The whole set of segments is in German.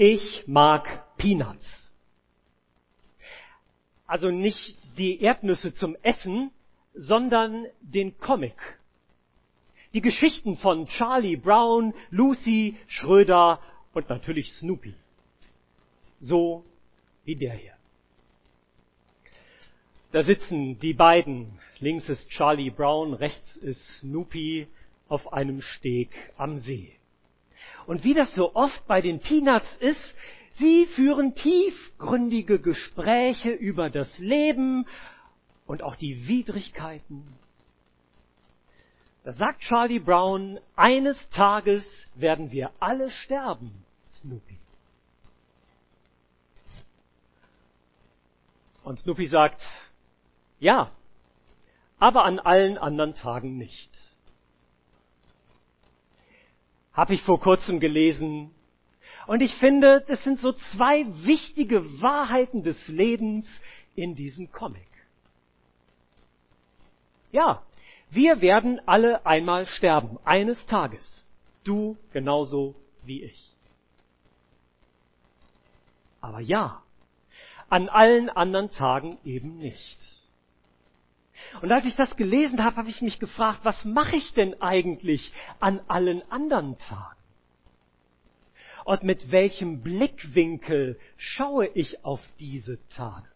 Ich mag Peanuts. Also nicht die Erdnüsse zum Essen, sondern den Comic. Die Geschichten von Charlie Brown, Lucy, Schröder und natürlich Snoopy. So wie der hier. Da sitzen die beiden. Links ist Charlie Brown, rechts ist Snoopy auf einem Steg am See. Und wie das so oft bei den Peanuts ist, sie führen tiefgründige Gespräche über das Leben und auch die Widrigkeiten. Da sagt Charlie Brown, eines Tages werden wir alle sterben, Snoopy. Und Snoopy sagt, ja, aber an allen anderen Tagen nicht. Habe ich vor kurzem gelesen. Und ich finde, das sind so zwei wichtige Wahrheiten des Lebens in diesem Comic. Ja, wir werden alle einmal sterben, eines Tages. Du genauso wie ich. Aber ja, an allen anderen Tagen eben nicht. Und als ich das gelesen habe, habe ich mich gefragt, was mache ich denn eigentlich an allen anderen Tagen? Und mit welchem Blickwinkel schaue ich auf diese Tage?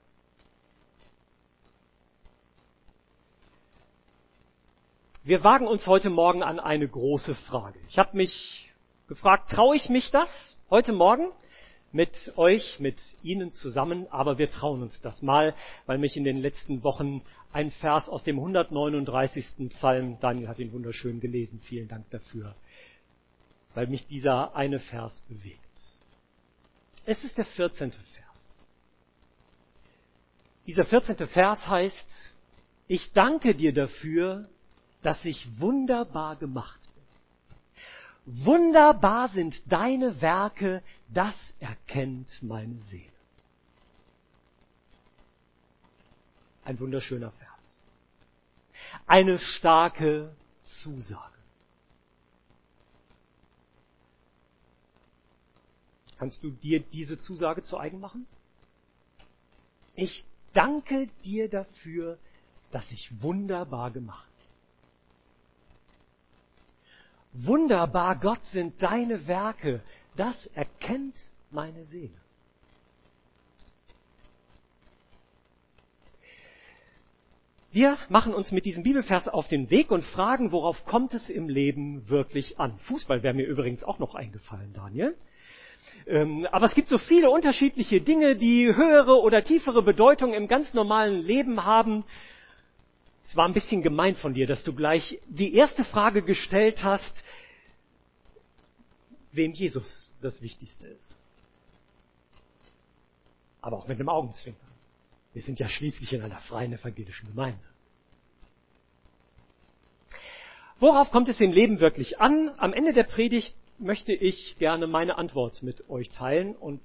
Wir wagen uns heute Morgen an eine große Frage. Ich habe mich gefragt, traue ich mich das heute Morgen? Mit euch, mit Ihnen zusammen, aber wir trauen uns das mal, weil mich in den letzten Wochen ein Vers aus dem 139. Psalm, Daniel hat ihn wunderschön gelesen, vielen Dank dafür, weil mich dieser eine Vers bewegt. Es ist der 14. Vers. Dieser 14. Vers heißt, ich danke dir dafür, dass ich wunderbar gemacht Wunderbar sind deine Werke, das erkennt meine Seele. Ein wunderschöner Vers. Eine starke Zusage. Kannst du dir diese Zusage zu eigen machen? Ich danke dir dafür, dass ich wunderbar gemacht Wunderbar, Gott sind deine Werke. Das erkennt meine Seele. Wir machen uns mit diesem Bibelvers auf den Weg und fragen, worauf kommt es im Leben wirklich an? Fußball wäre mir übrigens auch noch eingefallen, Daniel. Ähm, aber es gibt so viele unterschiedliche Dinge, die höhere oder tiefere Bedeutung im ganz normalen Leben haben. Es war ein bisschen gemein von dir, dass du gleich die erste Frage gestellt hast, wem Jesus das Wichtigste ist. Aber auch mit einem Augenzwinkern. Wir sind ja schließlich in einer freien evangelischen Gemeinde. Worauf kommt es im Leben wirklich an? Am Ende der Predigt möchte ich gerne meine Antwort mit euch teilen und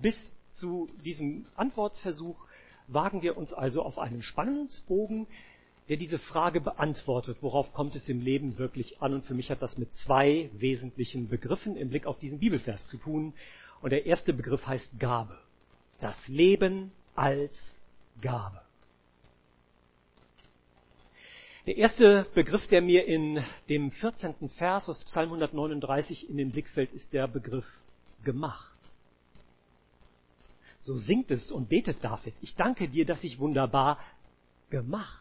bis zu diesem Antwortversuch wagen wir uns also auf einen Spannungsbogen, der diese Frage beantwortet, worauf kommt es im Leben wirklich an. Und für mich hat das mit zwei wesentlichen Begriffen im Blick auf diesen Bibelvers zu tun. Und der erste Begriff heißt Gabe. Das Leben als Gabe. Der erste Begriff, der mir in dem 14. Vers aus Psalm 139 in den Blick fällt, ist der Begriff gemacht. So singt es und betet David. Ich danke dir, dass ich wunderbar gemacht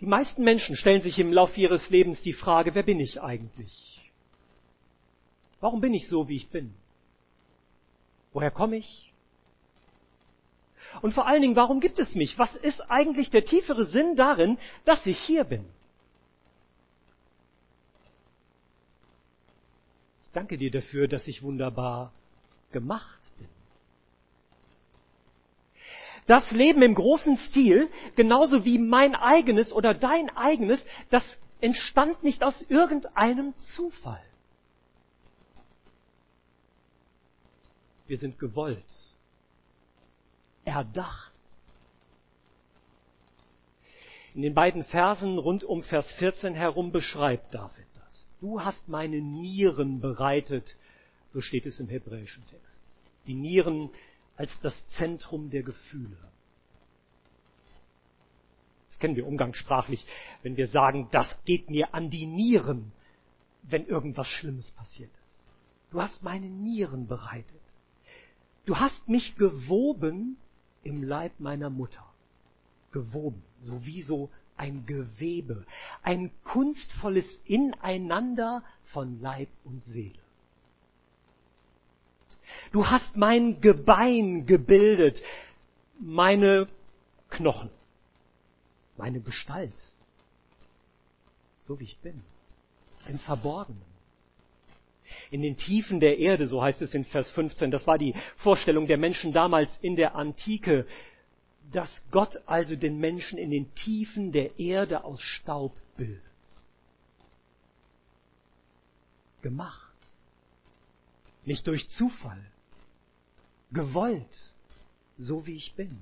Die meisten Menschen stellen sich im Laufe ihres Lebens die Frage, wer bin ich eigentlich? Warum bin ich so, wie ich bin? Woher komme ich? Und vor allen Dingen, warum gibt es mich? Was ist eigentlich der tiefere Sinn darin, dass ich hier bin? Ich danke dir dafür, dass ich wunderbar gemacht das Leben im großen Stil, genauso wie mein eigenes oder dein eigenes, das entstand nicht aus irgendeinem Zufall. Wir sind gewollt, erdacht. In den beiden Versen rund um Vers 14 herum beschreibt David das. Du hast meine Nieren bereitet, so steht es im hebräischen Text. Die Nieren als das Zentrum der Gefühle. Das kennen wir umgangssprachlich, wenn wir sagen, das geht mir an die Nieren, wenn irgendwas Schlimmes passiert ist. Du hast meine Nieren bereitet. Du hast mich gewoben im Leib meiner Mutter. Gewoben, so wie so ein Gewebe, ein kunstvolles Ineinander von Leib und Seele. Du hast mein Gebein gebildet, meine Knochen, meine Gestalt, so wie ich bin, im Verborgenen. In den Tiefen der Erde, so heißt es in Vers 15, das war die Vorstellung der Menschen damals in der Antike, dass Gott also den Menschen in den Tiefen der Erde aus Staub bildet. Gemacht. Nicht durch Zufall. Gewollt. So wie ich bin.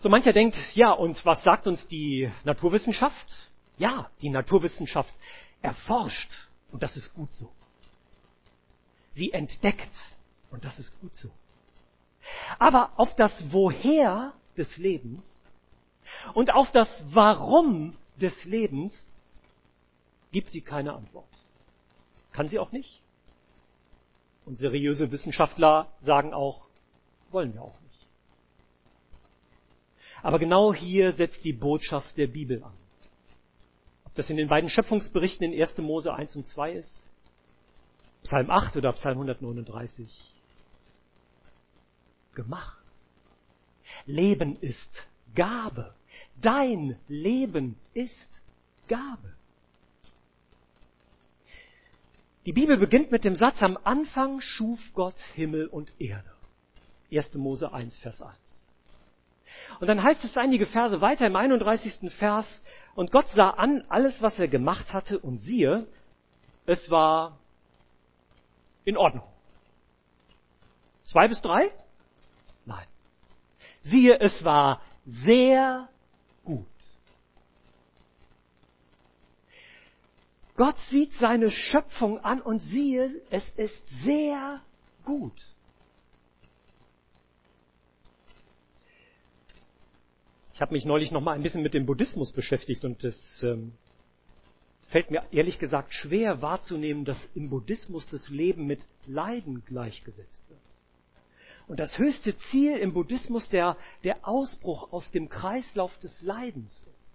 So mancher denkt, ja, und was sagt uns die Naturwissenschaft? Ja, die Naturwissenschaft erforscht und das ist gut so. Sie entdeckt und das ist gut so. Aber auf das Woher des Lebens und auf das Warum des Lebens gibt sie keine Antwort. Kann sie auch nicht. Und seriöse Wissenschaftler sagen auch, wollen wir auch nicht. Aber genau hier setzt die Botschaft der Bibel an. Ob das in den beiden Schöpfungsberichten in 1. Mose 1 und 2 ist, Psalm 8 oder Psalm 139 gemacht. Leben ist Gabe. Dein Leben ist Gabe. Die Bibel beginnt mit dem Satz, am Anfang schuf Gott Himmel und Erde. 1. Mose 1, Vers 1. Und dann heißt es einige Verse weiter im 31. Vers, und Gott sah an alles, was er gemacht hatte, und siehe, es war in Ordnung. Zwei bis drei? Nein. Siehe, es war sehr gut. Gott sieht seine Schöpfung an und siehe, es ist sehr gut. Ich habe mich neulich noch mal ein bisschen mit dem Buddhismus beschäftigt und es ähm, fällt mir ehrlich gesagt schwer wahrzunehmen, dass im Buddhismus das Leben mit Leiden gleichgesetzt wird. Und das höchste Ziel im Buddhismus der, der Ausbruch aus dem Kreislauf des Leidens ist.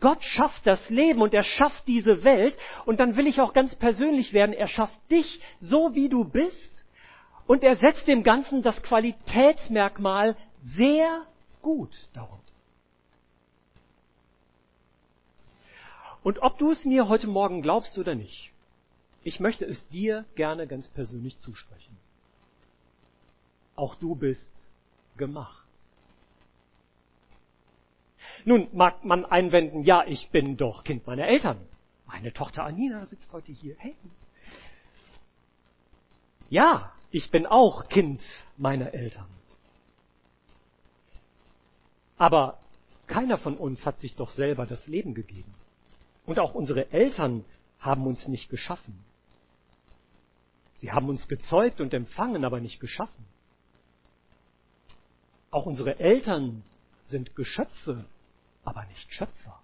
Gott schafft das Leben und er schafft diese Welt und dann will ich auch ganz persönlich werden. Er schafft dich so, wie du bist und er setzt dem Ganzen das Qualitätsmerkmal sehr gut darunter. Und ob du es mir heute Morgen glaubst oder nicht, ich möchte es dir gerne ganz persönlich zusprechen. Auch du bist gemacht. Nun mag man einwenden, ja, ich bin doch Kind meiner Eltern. Meine Tochter Anina sitzt heute hier. Hey. Ja, ich bin auch Kind meiner Eltern. Aber keiner von uns hat sich doch selber das Leben gegeben. Und auch unsere Eltern haben uns nicht geschaffen. Sie haben uns gezeugt und empfangen, aber nicht geschaffen. Auch unsere Eltern sind Geschöpfe, aber nicht Schöpfer.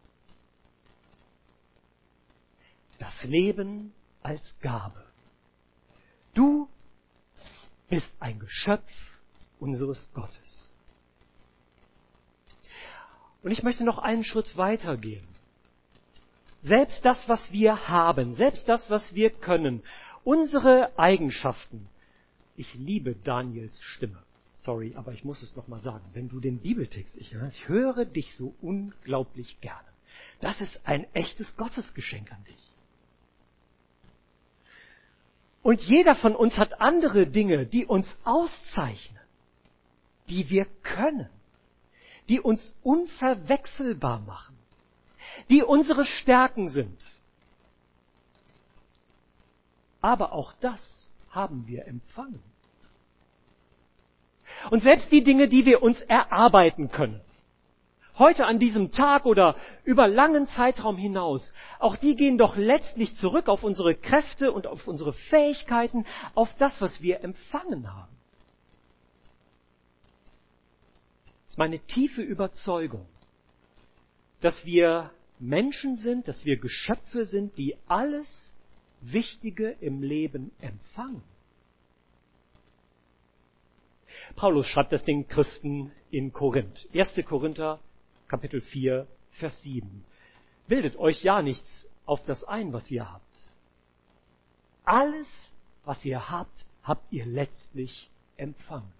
Das Leben als Gabe. Du bist ein Geschöpf unseres Gottes. Und ich möchte noch einen Schritt weiter gehen. Selbst das, was wir haben, selbst das, was wir können, unsere Eigenschaften. Ich liebe Daniels Stimme. Sorry, aber ich muss es noch mal sagen. Wenn du den Bibeltext, ich, ich höre dich so unglaublich gerne. Das ist ein echtes Gottesgeschenk an dich. Und jeder von uns hat andere Dinge, die uns auszeichnen, die wir können, die uns unverwechselbar machen, die unsere Stärken sind. Aber auch das haben wir empfangen. Und selbst die Dinge, die wir uns erarbeiten können. heute an diesem Tag oder über langen Zeitraum hinaus, auch die gehen doch letztlich zurück auf unsere Kräfte und auf unsere Fähigkeiten, auf das, was wir empfangen haben. Das ist meine tiefe Überzeugung, dass wir Menschen sind, dass wir Geschöpfe sind, die alles Wichtige im Leben empfangen. Paulus schreibt das den Christen in Korinth. 1. Korinther Kapitel 4, Vers 7. Bildet euch ja nichts auf das ein, was ihr habt. Alles, was ihr habt, habt ihr letztlich empfangen.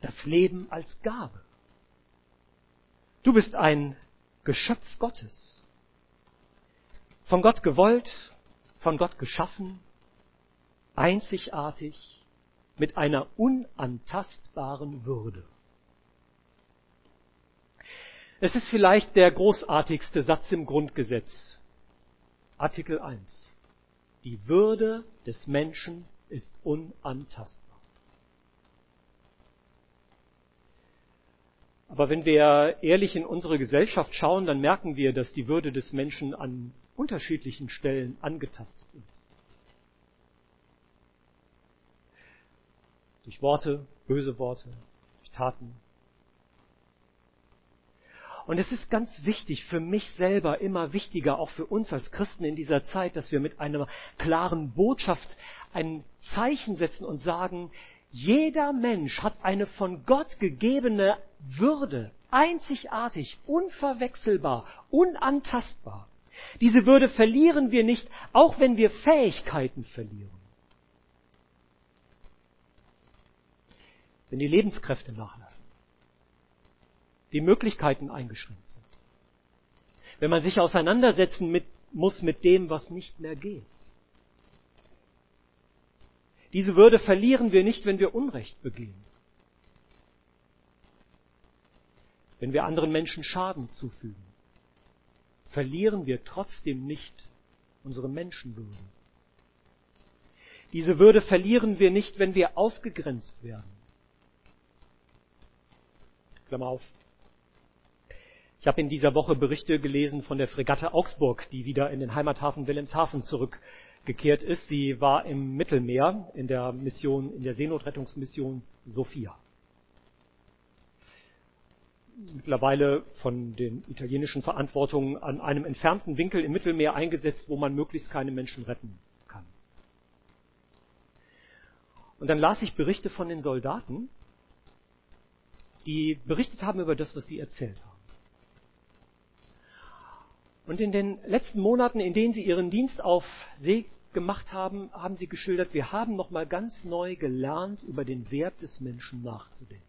Das Leben als Gabe. Du bist ein Geschöpf Gottes. Von Gott gewollt, von Gott geschaffen, einzigartig, mit einer unantastbaren Würde. Es ist vielleicht der großartigste Satz im Grundgesetz. Artikel 1. Die Würde des Menschen ist unantastbar. Aber wenn wir ehrlich in unsere Gesellschaft schauen, dann merken wir, dass die Würde des Menschen an unterschiedlichen Stellen angetastet wird. Durch Worte, böse Worte, durch Taten, und es ist ganz wichtig, für mich selber immer wichtiger, auch für uns als Christen in dieser Zeit, dass wir mit einer klaren Botschaft ein Zeichen setzen und sagen, jeder Mensch hat eine von Gott gegebene Würde, einzigartig, unverwechselbar, unantastbar. Diese Würde verlieren wir nicht, auch wenn wir Fähigkeiten verlieren. Wenn die Lebenskräfte nachlassen die Möglichkeiten eingeschränkt sind. Wenn man sich auseinandersetzen mit, muss mit dem, was nicht mehr geht. Diese Würde verlieren wir nicht, wenn wir Unrecht begehen. Wenn wir anderen Menschen Schaden zufügen, verlieren wir trotzdem nicht unsere Menschenwürde. Diese Würde verlieren wir nicht, wenn wir ausgegrenzt werden. Klammer auf. Ich habe in dieser Woche Berichte gelesen von der Fregatte Augsburg, die wieder in den Heimathafen Wilhelmshaven zurückgekehrt ist. Sie war im Mittelmeer in der Mission, in der Seenotrettungsmission Sophia. Mittlerweile von den italienischen Verantwortungen an einem entfernten Winkel im Mittelmeer eingesetzt, wo man möglichst keine Menschen retten kann. Und dann las ich Berichte von den Soldaten, die berichtet haben über das, was sie erzählt haben. Und in den letzten Monaten, in denen Sie Ihren Dienst auf See gemacht haben, haben Sie geschildert, wir haben nochmal ganz neu gelernt, über den Wert des Menschen nachzudenken.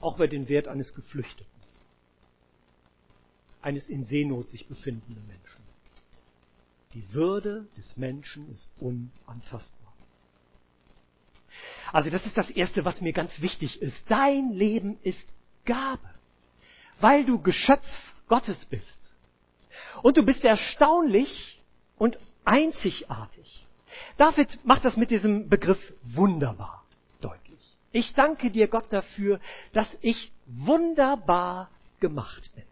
Auch über den Wert eines Geflüchteten, eines in Seenot sich befindenden Menschen. Die Würde des Menschen ist unantastbar. Also das ist das Erste, was mir ganz wichtig ist. Dein Leben ist Gabe weil du Geschöpf Gottes bist. Und du bist erstaunlich und einzigartig. David macht das mit diesem Begriff wunderbar deutlich. Ich danke dir, Gott, dafür, dass ich wunderbar gemacht bin.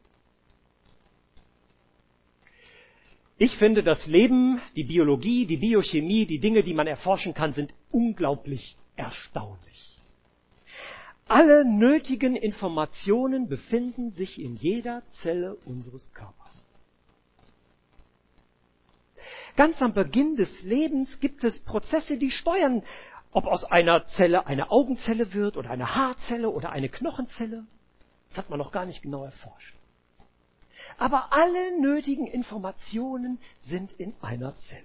Ich finde, das Leben, die Biologie, die Biochemie, die Dinge, die man erforschen kann, sind unglaublich erstaunlich. Alle nötigen Informationen befinden sich in jeder Zelle unseres Körpers. Ganz am Beginn des Lebens gibt es Prozesse, die steuern, ob aus einer Zelle eine Augenzelle wird oder eine Haarzelle oder eine Knochenzelle. Das hat man noch gar nicht genau erforscht. Aber alle nötigen Informationen sind in einer Zelle.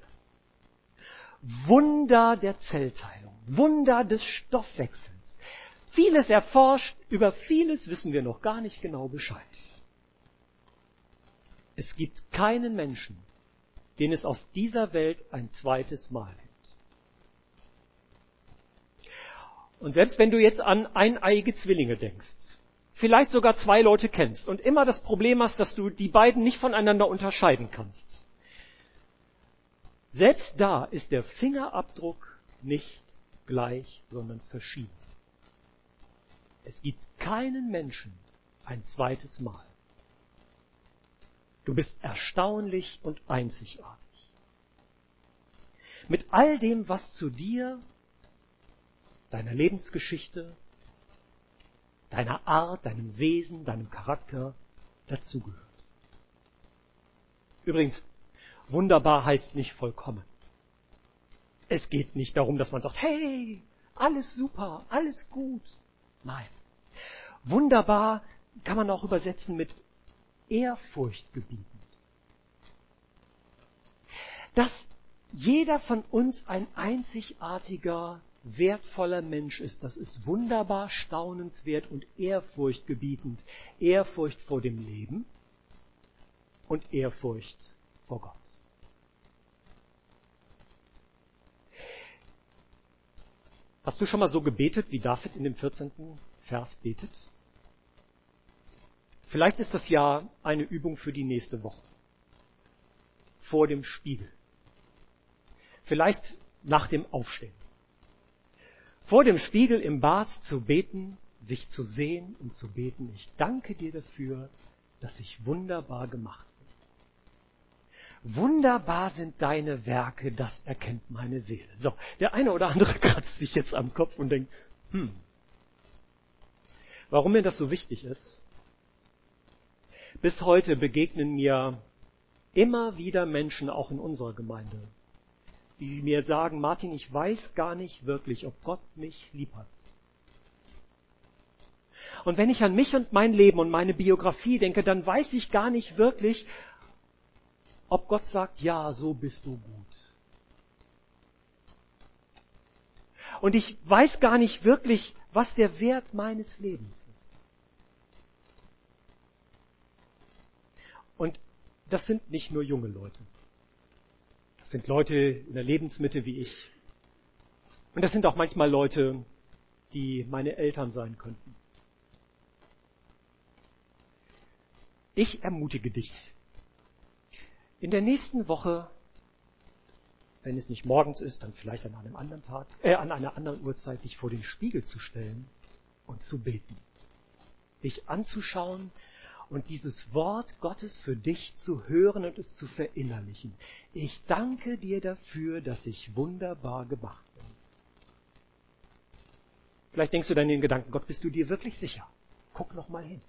Wunder der Zellteilung, Wunder des Stoffwechsels vieles erforscht, über vieles wissen wir noch gar nicht genau Bescheid. Es gibt keinen Menschen, den es auf dieser Welt ein zweites Mal gibt. Und selbst wenn du jetzt an eineiige Zwillinge denkst, vielleicht sogar zwei Leute kennst und immer das Problem hast, dass du die beiden nicht voneinander unterscheiden kannst, selbst da ist der Fingerabdruck nicht gleich, sondern verschieden. Es gibt keinen Menschen ein zweites Mal. Du bist erstaunlich und einzigartig. Mit all dem, was zu dir, deiner Lebensgeschichte, deiner Art, deinem Wesen, deinem Charakter dazugehört. Übrigens, wunderbar heißt nicht vollkommen. Es geht nicht darum, dass man sagt, hey, alles super, alles gut. Nein. Wunderbar kann man auch übersetzen mit ehrfurchtgebietend. Dass jeder von uns ein einzigartiger, wertvoller Mensch ist, das ist wunderbar, staunenswert und ehrfurchtgebietend. Ehrfurcht vor dem Leben und Ehrfurcht vor Gott. Hast du schon mal so gebetet, wie David in dem 14. Vers betet? Vielleicht ist das ja eine Übung für die nächste Woche. Vor dem Spiegel. Vielleicht nach dem Aufstehen. Vor dem Spiegel im Bad zu beten, sich zu sehen und zu beten. Ich danke dir dafür, dass ich wunderbar gemacht Wunderbar sind deine Werke, das erkennt meine Seele. So, der eine oder andere kratzt sich jetzt am Kopf und denkt, hm, warum mir das so wichtig ist? Bis heute begegnen mir immer wieder Menschen, auch in unserer Gemeinde, die mir sagen, Martin, ich weiß gar nicht wirklich, ob Gott mich lieb hat. Und wenn ich an mich und mein Leben und meine Biografie denke, dann weiß ich gar nicht wirklich, ob Gott sagt, ja, so bist du gut. Und ich weiß gar nicht wirklich, was der Wert meines Lebens ist. Und das sind nicht nur junge Leute. Das sind Leute in der Lebensmitte wie ich. Und das sind auch manchmal Leute, die meine Eltern sein könnten. Ich ermutige dich, in der nächsten Woche, wenn es nicht morgens ist, dann vielleicht an einem anderen Tag, äh, an einer anderen Uhrzeit, dich vor den Spiegel zu stellen und zu beten. Dich anzuschauen und dieses Wort Gottes für dich zu hören und es zu verinnerlichen. Ich danke dir dafür, dass ich wunderbar gemacht bin. Vielleicht denkst du dann den Gedanken, Gott, bist du dir wirklich sicher? Guck noch mal hin.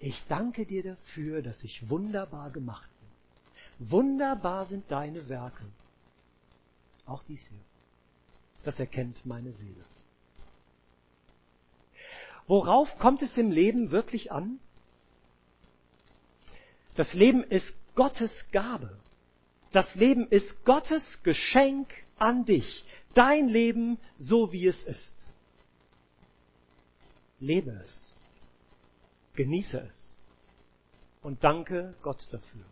Ich danke dir dafür, dass ich wunderbar gemacht bin. Wunderbar sind deine Werke. Auch dies hier. Das erkennt meine Seele. Worauf kommt es im Leben wirklich an? Das Leben ist Gottes Gabe. Das Leben ist Gottes Geschenk an dich. Dein Leben so wie es ist. Lebe es. Genieße es und danke Gott dafür.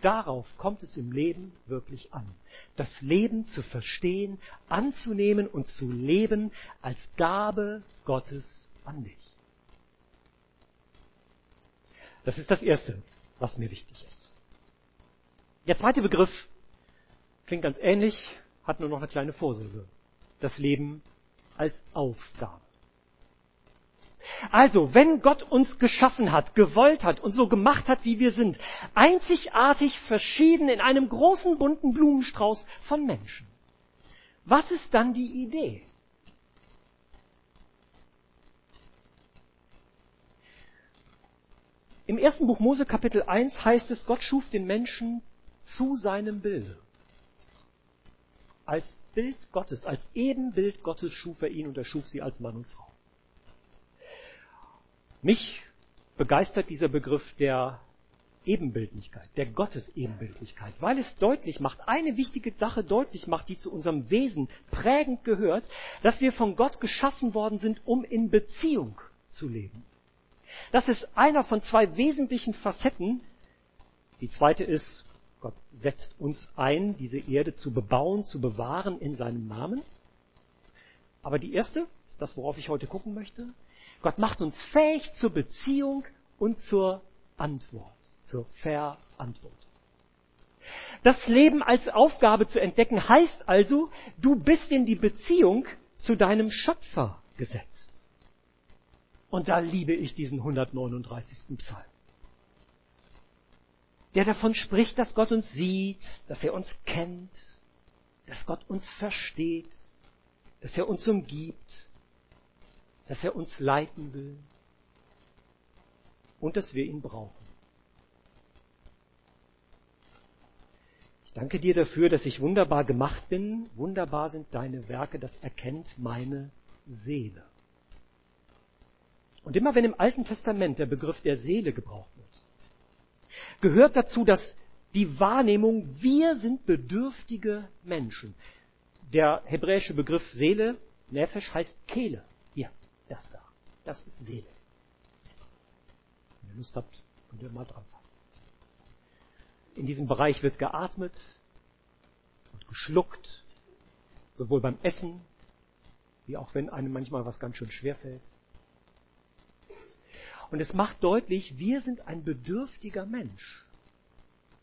Darauf kommt es im Leben wirklich an. Das Leben zu verstehen, anzunehmen und zu leben als Gabe Gottes an dich. Das ist das Erste, was mir wichtig ist. Der zweite Begriff klingt ganz ähnlich, hat nur noch eine kleine Vorsilbe. Das Leben als Aufgabe. Also, wenn Gott uns geschaffen hat, gewollt hat und so gemacht hat, wie wir sind, einzigartig verschieden in einem großen bunten Blumenstrauß von Menschen, was ist dann die Idee? Im ersten Buch Mose Kapitel 1 heißt es, Gott schuf den Menschen zu seinem Bilde. Als Bild Gottes, als Ebenbild Gottes schuf er ihn und er schuf sie als Mann und Frau. Mich begeistert dieser Begriff der Ebenbildlichkeit, der Gottesebenbildlichkeit, weil es deutlich macht, eine wichtige Sache deutlich macht, die zu unserem Wesen prägend gehört, dass wir von Gott geschaffen worden sind, um in Beziehung zu leben. Das ist einer von zwei wesentlichen Facetten. Die zweite ist, Gott setzt uns ein, diese Erde zu bebauen, zu bewahren in seinem Namen. Aber die erste ist das, worauf ich heute gucken möchte. Gott macht uns fähig zur Beziehung und zur Antwort, zur Verantwortung. Das Leben als Aufgabe zu entdecken heißt also, du bist in die Beziehung zu deinem Schöpfer gesetzt. Und da liebe ich diesen 139. Psalm. Der davon spricht, dass Gott uns sieht, dass er uns kennt, dass Gott uns versteht, dass er uns umgibt, dass er uns leiten will und dass wir ihn brauchen. Ich danke dir dafür, dass ich wunderbar gemacht bin. Wunderbar sind deine Werke, das erkennt meine Seele. Und immer wenn im Alten Testament der Begriff der Seele gebraucht wird, gehört dazu, dass die Wahrnehmung, wir sind bedürftige Menschen. Der hebräische Begriff Seele, Nefesh, heißt Kehle. Das da. Das ist Seele. Wenn ihr Lust habt, könnt ihr mal dran fassen. In diesem Bereich wird geatmet und geschluckt, sowohl beim Essen, wie auch wenn einem manchmal was ganz schön schwer fällt. Und es macht deutlich, wir sind ein bedürftiger Mensch.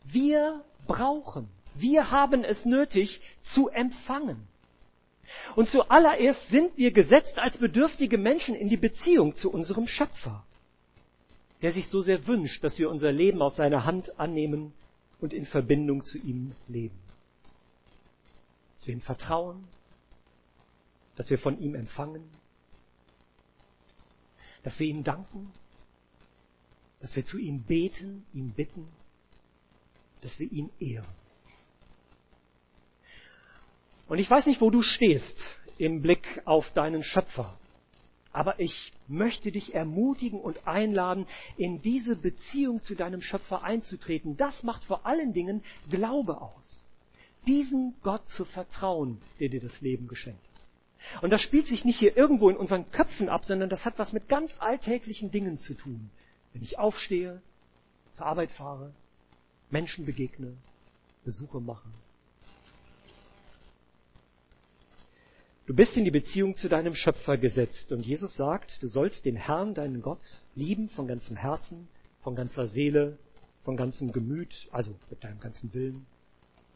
Wir brauchen, wir haben es nötig zu empfangen. Und zuallererst sind wir gesetzt als bedürftige Menschen in die Beziehung zu unserem Schöpfer, der sich so sehr wünscht, dass wir unser Leben aus seiner Hand annehmen und in Verbindung zu ihm leben. Dass wir ihm vertrauen, dass wir von ihm empfangen, dass wir ihm danken, dass wir zu ihm beten, ihn bitten, dass wir ihn ehren. Und ich weiß nicht, wo du stehst im Blick auf deinen Schöpfer. Aber ich möchte dich ermutigen und einladen, in diese Beziehung zu deinem Schöpfer einzutreten. Das macht vor allen Dingen Glaube aus. Diesem Gott zu vertrauen, der dir das Leben geschenkt. Und das spielt sich nicht hier irgendwo in unseren Köpfen ab, sondern das hat was mit ganz alltäglichen Dingen zu tun. Wenn ich aufstehe, zur Arbeit fahre, Menschen begegne, Besuche mache, Du bist in die Beziehung zu deinem Schöpfer gesetzt und Jesus sagt, du sollst den Herrn, deinen Gott, lieben von ganzem Herzen, von ganzer Seele, von ganzem Gemüt, also mit deinem ganzen Willen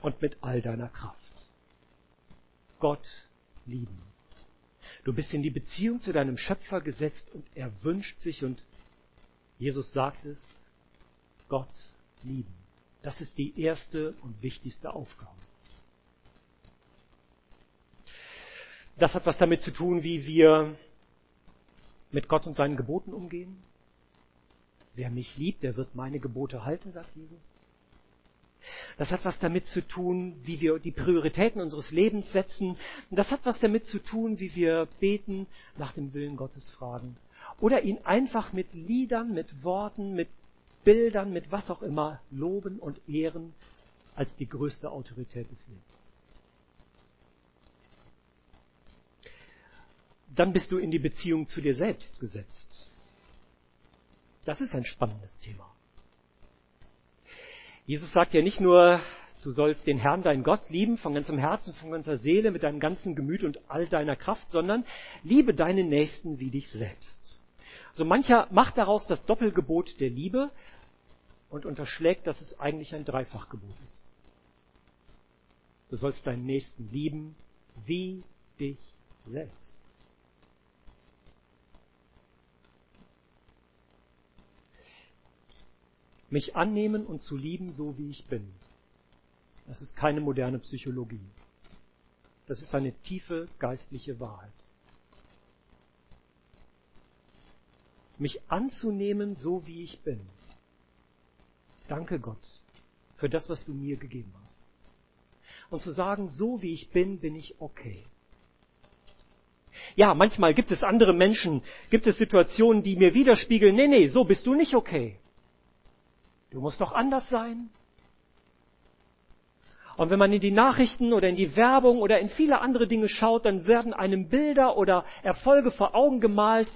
und mit all deiner Kraft. Gott lieben. Du bist in die Beziehung zu deinem Schöpfer gesetzt und er wünscht sich und Jesus sagt es, Gott lieben. Das ist die erste und wichtigste Aufgabe. Das hat was damit zu tun, wie wir mit Gott und seinen Geboten umgehen. Wer mich liebt, der wird meine Gebote halten, sagt Jesus. Das hat was damit zu tun, wie wir die Prioritäten unseres Lebens setzen. Das hat was damit zu tun, wie wir beten, nach dem Willen Gottes fragen. Oder ihn einfach mit Liedern, mit Worten, mit Bildern, mit was auch immer loben und ehren als die größte Autorität des Lebens. Dann bist du in die Beziehung zu dir selbst gesetzt. Das ist ein spannendes Thema. Jesus sagt ja nicht nur, du sollst den Herrn, deinen Gott, lieben von ganzem Herzen, von ganzer Seele, mit deinem ganzen Gemüt und all deiner Kraft, sondern liebe deinen Nächsten wie dich selbst. So mancher macht daraus das Doppelgebot der Liebe und unterschlägt, dass es eigentlich ein Dreifachgebot ist. Du sollst deinen Nächsten lieben wie dich selbst. Mich annehmen und zu lieben, so wie ich bin. Das ist keine moderne Psychologie. Das ist eine tiefe geistliche Wahrheit. Mich anzunehmen, so wie ich bin. Danke Gott für das, was du mir gegeben hast. Und zu sagen, so wie ich bin, bin ich okay. Ja, manchmal gibt es andere Menschen, gibt es Situationen, die mir widerspiegeln, nee, nee, so bist du nicht okay. Du musst doch anders sein. Und wenn man in die Nachrichten oder in die Werbung oder in viele andere Dinge schaut, dann werden einem Bilder oder Erfolge vor Augen gemalt,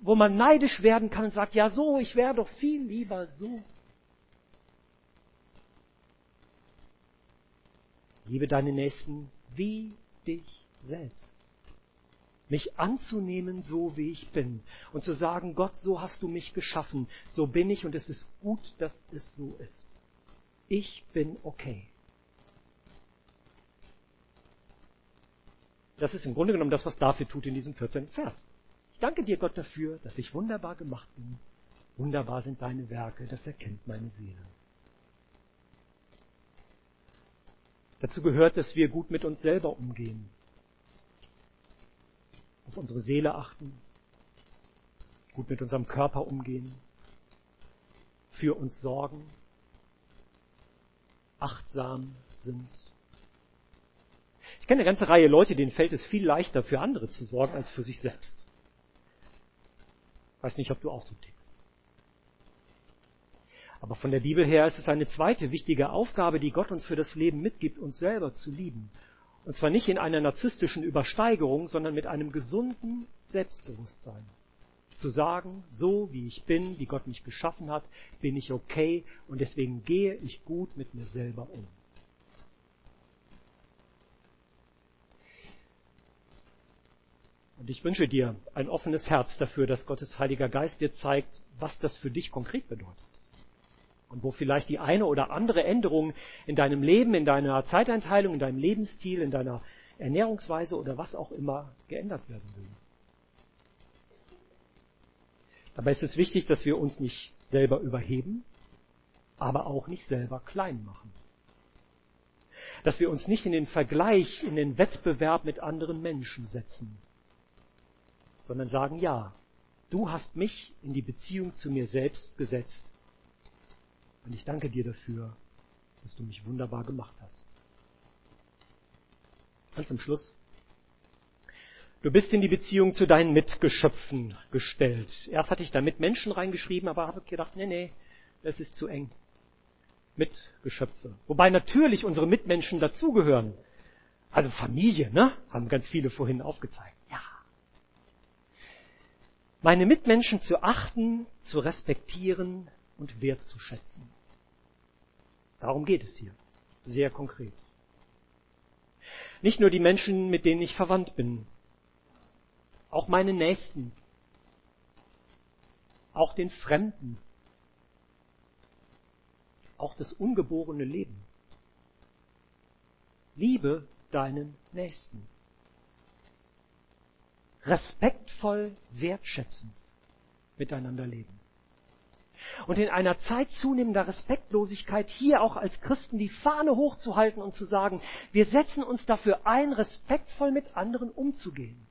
wo man neidisch werden kann und sagt, ja so, ich wäre doch viel lieber so. Liebe deine Nächsten wie dich selbst mich anzunehmen, so wie ich bin und zu sagen, Gott, so hast du mich geschaffen, so bin ich und es ist gut, dass es so ist. Ich bin okay. Das ist im Grunde genommen das, was David tut in diesem 14. Vers. Ich danke dir, Gott, dafür, dass ich wunderbar gemacht bin. Wunderbar sind deine Werke, das erkennt meine Seele. Dazu gehört, dass wir gut mit uns selber umgehen, auf unsere Seele achten, gut mit unserem Körper umgehen, für uns sorgen, achtsam sind. Ich kenne eine ganze Reihe Leute, denen fällt es viel leichter, für andere zu sorgen, als für sich selbst. Ich weiß nicht, ob du auch so tickst. Aber von der Bibel her ist es eine zweite wichtige Aufgabe, die Gott uns für das Leben mitgibt, uns selber zu lieben. Und zwar nicht in einer narzisstischen Übersteigerung, sondern mit einem gesunden Selbstbewusstsein. Zu sagen, so wie ich bin, wie Gott mich geschaffen hat, bin ich okay und deswegen gehe ich gut mit mir selber um. Und ich wünsche dir ein offenes Herz dafür, dass Gottes Heiliger Geist dir zeigt, was das für dich konkret bedeutet. Und wo vielleicht die eine oder andere Änderung in deinem Leben, in deiner Zeiteinteilung, in deinem Lebensstil, in deiner Ernährungsweise oder was auch immer geändert werden will. Dabei ist es wichtig, dass wir uns nicht selber überheben, aber auch nicht selber klein machen. Dass wir uns nicht in den Vergleich, in den Wettbewerb mit anderen Menschen setzen, sondern sagen, ja, du hast mich in die Beziehung zu mir selbst gesetzt und ich danke dir dafür, dass du mich wunderbar gemacht hast. Ganz zum Schluss. Du bist in die Beziehung zu deinen Mitgeschöpfen gestellt. Erst hatte ich da Mitmenschen reingeschrieben, aber habe gedacht, nee, nee, das ist zu eng. Mitgeschöpfe. Wobei natürlich unsere Mitmenschen dazugehören. Also Familie, ne? Haben ganz viele vorhin aufgezeigt. Ja. Meine Mitmenschen zu achten, zu respektieren, und wertzuschätzen. Darum geht es hier. Sehr konkret. Nicht nur die Menschen, mit denen ich verwandt bin, auch meine Nächsten, auch den Fremden, auch das ungeborene Leben. Liebe deinen Nächsten. Respektvoll, wertschätzend miteinander leben. Und in einer Zeit zunehmender Respektlosigkeit hier auch als Christen die Fahne hochzuhalten und zu sagen, wir setzen uns dafür ein, respektvoll mit anderen umzugehen.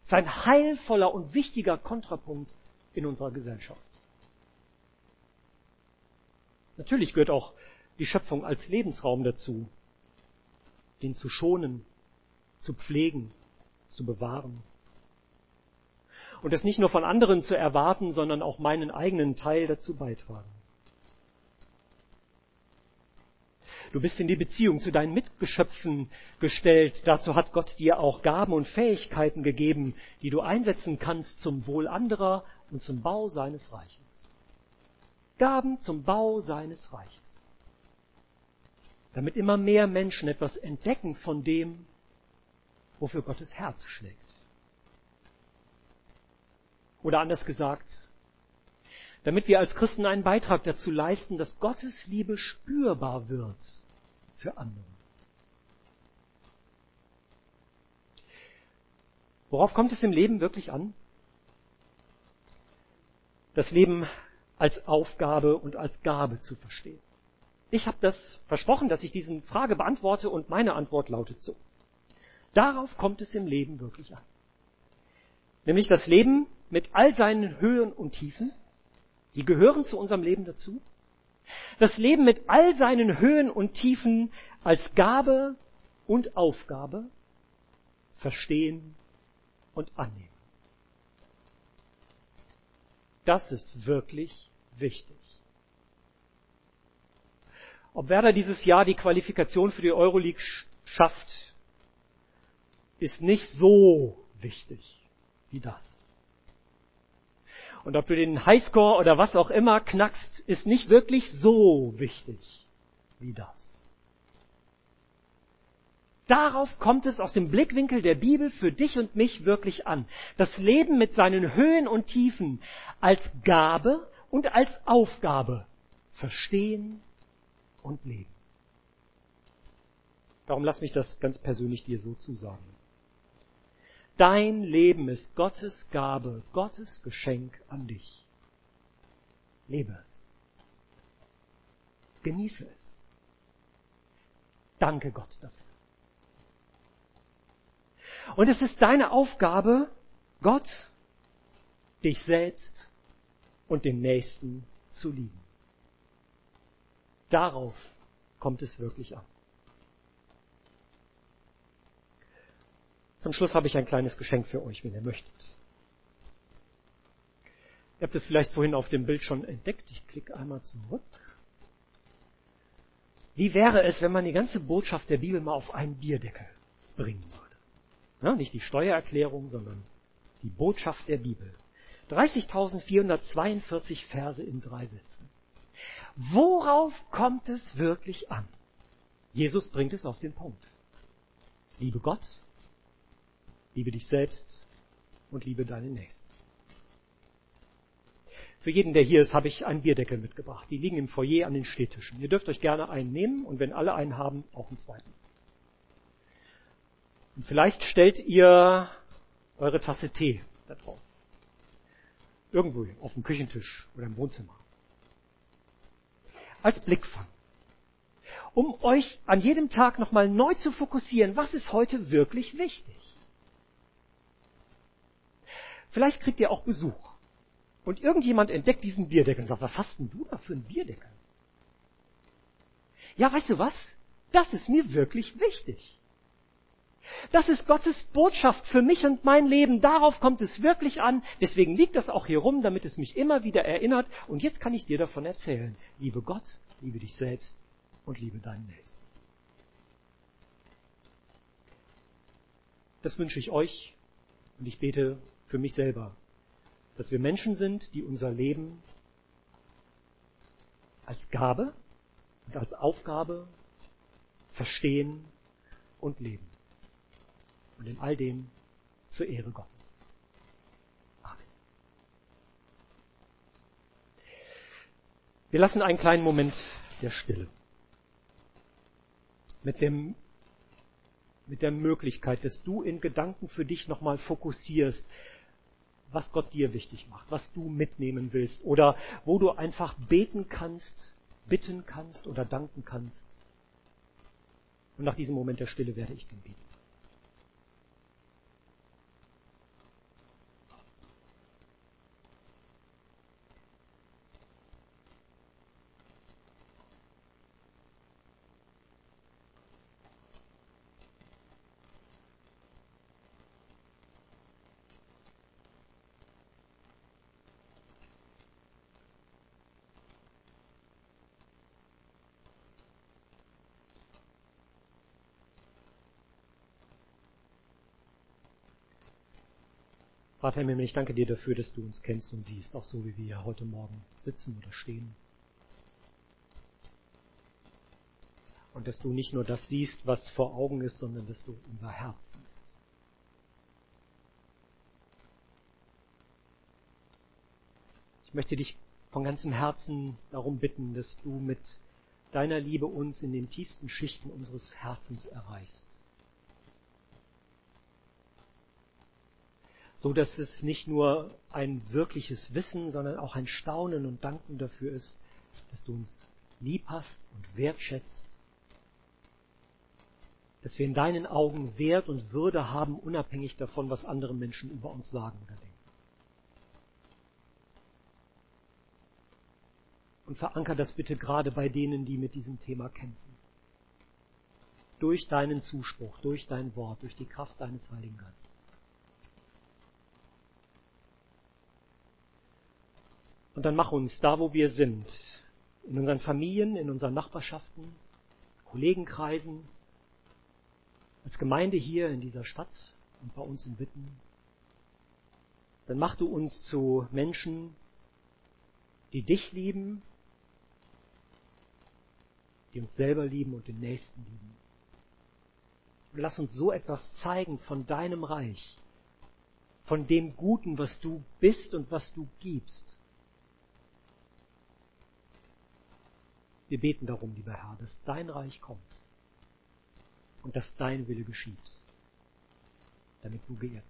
Das ist ein heilvoller und wichtiger Kontrapunkt in unserer Gesellschaft. Natürlich gehört auch die Schöpfung als Lebensraum dazu, den zu schonen, zu pflegen, zu bewahren und das nicht nur von anderen zu erwarten, sondern auch meinen eigenen Teil dazu beitragen. Du bist in die Beziehung zu deinen Mitgeschöpfen gestellt. Dazu hat Gott dir auch Gaben und Fähigkeiten gegeben, die du einsetzen kannst zum Wohl anderer und zum Bau seines Reiches. Gaben zum Bau seines Reiches. Damit immer mehr Menschen etwas entdecken von dem, wofür Gottes Herz schlägt. Oder anders gesagt, damit wir als Christen einen Beitrag dazu leisten, dass Gottes Liebe spürbar wird für andere. Worauf kommt es im Leben wirklich an? Das Leben als Aufgabe und als Gabe zu verstehen. Ich habe das versprochen, dass ich diesen Frage beantworte und meine Antwort lautet so. Darauf kommt es im Leben wirklich an. Nämlich das Leben mit all seinen Höhen und Tiefen, die gehören zu unserem Leben dazu. Das Leben mit all seinen Höhen und Tiefen als Gabe und Aufgabe verstehen und annehmen. Das ist wirklich wichtig. Ob Werder dieses Jahr die Qualifikation für die Euroleague schafft, ist nicht so wichtig wie das. Und ob du den Highscore oder was auch immer knackst, ist nicht wirklich so wichtig wie das. Darauf kommt es aus dem Blickwinkel der Bibel für dich und mich wirklich an. Das Leben mit seinen Höhen und Tiefen als Gabe und als Aufgabe verstehen und leben. Darum lass mich das ganz persönlich dir so zusagen. Dein Leben ist Gottes Gabe, Gottes Geschenk an dich. Lebe es. Genieße es. Danke Gott dafür. Und es ist deine Aufgabe, Gott, dich selbst und den Nächsten zu lieben. Darauf kommt es wirklich an. Zum Schluss habe ich ein kleines Geschenk für euch, wenn ihr möchtet. Ihr habt es vielleicht vorhin auf dem Bild schon entdeckt. Ich klicke einmal zurück. Wie wäre es, wenn man die ganze Botschaft der Bibel mal auf einen Bierdeckel bringen würde? Ja, nicht die Steuererklärung, sondern die Botschaft der Bibel. 30.442 Verse in drei Sätzen. Worauf kommt es wirklich an? Jesus bringt es auf den Punkt. Liebe Gott Liebe dich selbst und liebe deinen Nächsten. Für jeden, der hier ist, habe ich einen Bierdeckel mitgebracht. Die liegen im Foyer an den Stehtischen. Ihr dürft euch gerne einen nehmen und wenn alle einen haben, auch einen zweiten. Und vielleicht stellt ihr eure Tasse Tee da drauf. Irgendwo auf dem Küchentisch oder im Wohnzimmer. Als Blickfang. Um euch an jedem Tag nochmal neu zu fokussieren, was ist heute wirklich wichtig? Vielleicht kriegt ihr auch Besuch. Und irgendjemand entdeckt diesen Bierdeckel und sagt, was hast denn du da für einen Bierdeckel? Ja, weißt du was? Das ist mir wirklich wichtig. Das ist Gottes Botschaft für mich und mein Leben. Darauf kommt es wirklich an. Deswegen liegt das auch hier rum, damit es mich immer wieder erinnert. Und jetzt kann ich dir davon erzählen. Liebe Gott, liebe dich selbst und liebe deinen Nächsten. Das wünsche ich euch und ich bete für mich selber, dass wir Menschen sind, die unser Leben als Gabe und als Aufgabe verstehen und leben. Und in all dem zur Ehre Gottes. Amen. Wir lassen einen kleinen Moment der Stille. Mit dem mit der Möglichkeit, dass du in Gedanken für dich nochmal fokussierst, was Gott dir wichtig macht, was du mitnehmen willst oder wo du einfach beten kannst, bitten kannst oder danken kannst. Und nach diesem Moment der Stille werde ich dann beten. Vater im Himmel, ich danke dir dafür, dass du uns kennst und siehst, auch so wie wir heute Morgen sitzen oder stehen. Und dass du nicht nur das siehst, was vor Augen ist, sondern dass du unser Herz siehst. Ich möchte dich von ganzem Herzen darum bitten, dass du mit deiner Liebe uns in den tiefsten Schichten unseres Herzens erreichst. So dass es nicht nur ein wirkliches Wissen, sondern auch ein Staunen und Danken dafür ist, dass du uns lieb hast und wertschätzt, dass wir in deinen Augen Wert und Würde haben, unabhängig davon, was andere Menschen über uns sagen oder denken. Und veranker das bitte gerade bei denen, die mit diesem Thema kämpfen. Durch deinen Zuspruch, durch dein Wort, durch die Kraft deines Heiligen Geistes. Und dann mach uns da, wo wir sind, in unseren Familien, in unseren Nachbarschaften, Kollegenkreisen, als Gemeinde hier in dieser Stadt und bei uns in Witten, dann mach du uns zu Menschen, die dich lieben, die uns selber lieben und den Nächsten lieben. Und lass uns so etwas zeigen von deinem Reich, von dem Guten, was du bist und was du gibst. Wir beten darum, lieber Herr, dass dein Reich kommt und dass dein Wille geschieht, damit du geehrt